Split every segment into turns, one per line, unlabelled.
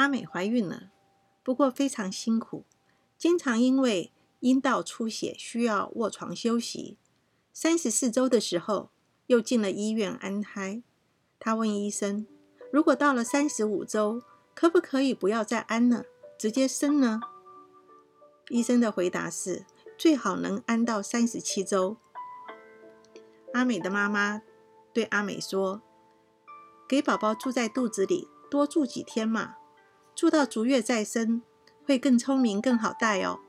阿美怀孕了，不过非常辛苦，经常因为阴道出血需要卧床休息。三十四周的时候，又进了医院安胎。她问医生：“如果到了三十五周，可不可以不要再安了，直接生呢？”医生的回答是：“最好能安到三十七周。”阿美的妈妈对阿美说：“给宝宝住在肚子里，多住几天嘛，住到足月再生，会更聪明、更好带哦。”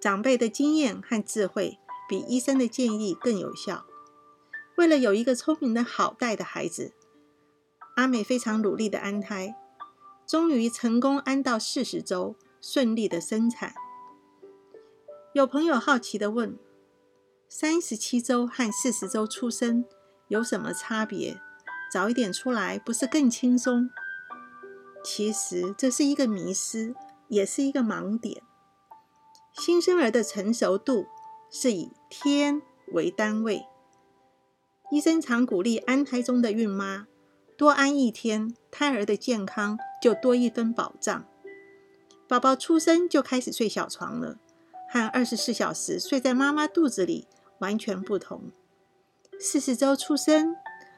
长辈的经验和智慧比医生的建议更有效。为了有一个聪明的好带的孩子，阿美非常努力的安胎，终于成功安到四十周，顺利的生产。有朋友好奇的问。三十七周和四十周出生有什么差别？早一点出来不是更轻松？其实这是一个迷思，也是一个盲点。新生儿的成熟度是以天为单位，医生常鼓励安胎中的孕妈多安一天，胎儿的健康就多一分保障。宝宝出生就开始睡小床了，和二十四小时睡在妈妈肚子里。完全不同。四十周出生，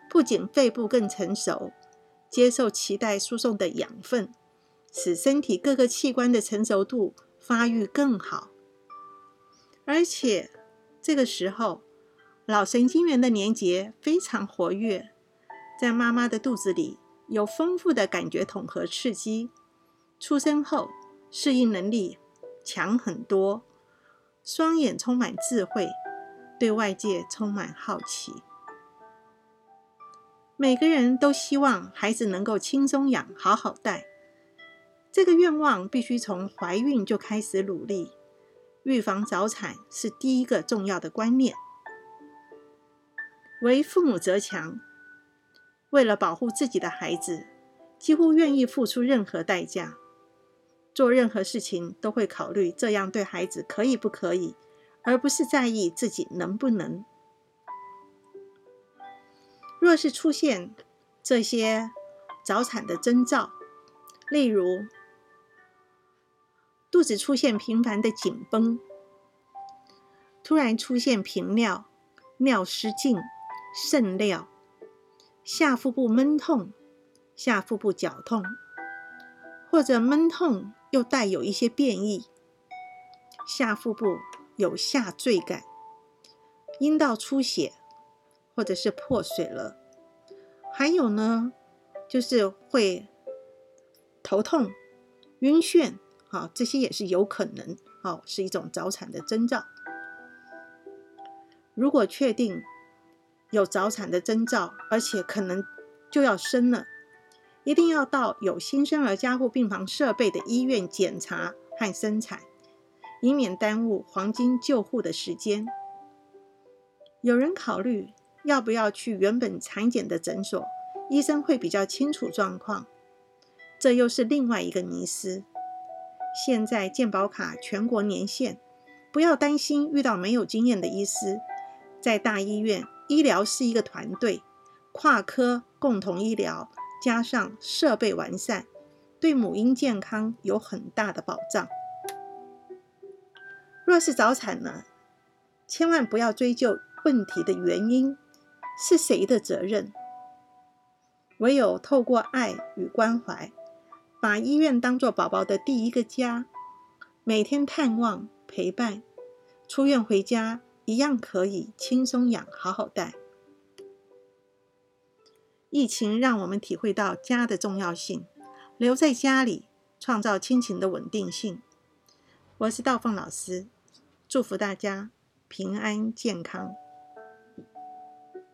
不仅肺部更成熟，接受脐带输送的养分，使身体各个器官的成熟度发育更好。而且这个时候，脑神经元的连接非常活跃，在妈妈的肚子里有丰富的感觉统合刺激。出生后，适应能力强很多，双眼充满智慧。对外界充满好奇，每个人都希望孩子能够轻松养、好好带。这个愿望必须从怀孕就开始努力，预防早产是第一个重要的观念。为父母则强，为了保护自己的孩子，几乎愿意付出任何代价，做任何事情都会考虑这样对孩子可以不可以。而不是在意自己能不能。若是出现这些早产的征兆，例如肚子出现频繁的紧绷，突然出现频尿、尿失禁、肾尿，下腹部闷痛、下腹部绞痛，或者闷痛又带有一些变异，下腹部。有下坠感，阴道出血，或者是破水了。还有呢，就是会头痛、晕眩，好，这些也是有可能，好，是一种早产的征兆。如果确定有早产的征兆，而且可能就要生了，一定要到有新生儿加护病房设备的医院检查和生产。以免耽误黄金救护的时间。有人考虑要不要去原本产检的诊所，医生会比较清楚状况。这又是另外一个迷思。现在健保卡全国年限，不要担心遇到没有经验的医师。在大医院，医疗是一个团队，跨科共同医疗，加上设备完善，对母婴健康有很大的保障。若是早产呢，千万不要追究问题的原因是谁的责任，唯有透过爱与关怀，把医院当作宝宝的第一个家，每天探望陪伴，出院回家一样可以轻松养，好好带。疫情让我们体会到家的重要性，留在家里创造亲情的稳定性。我是道凤老师。祝福大家平安健康。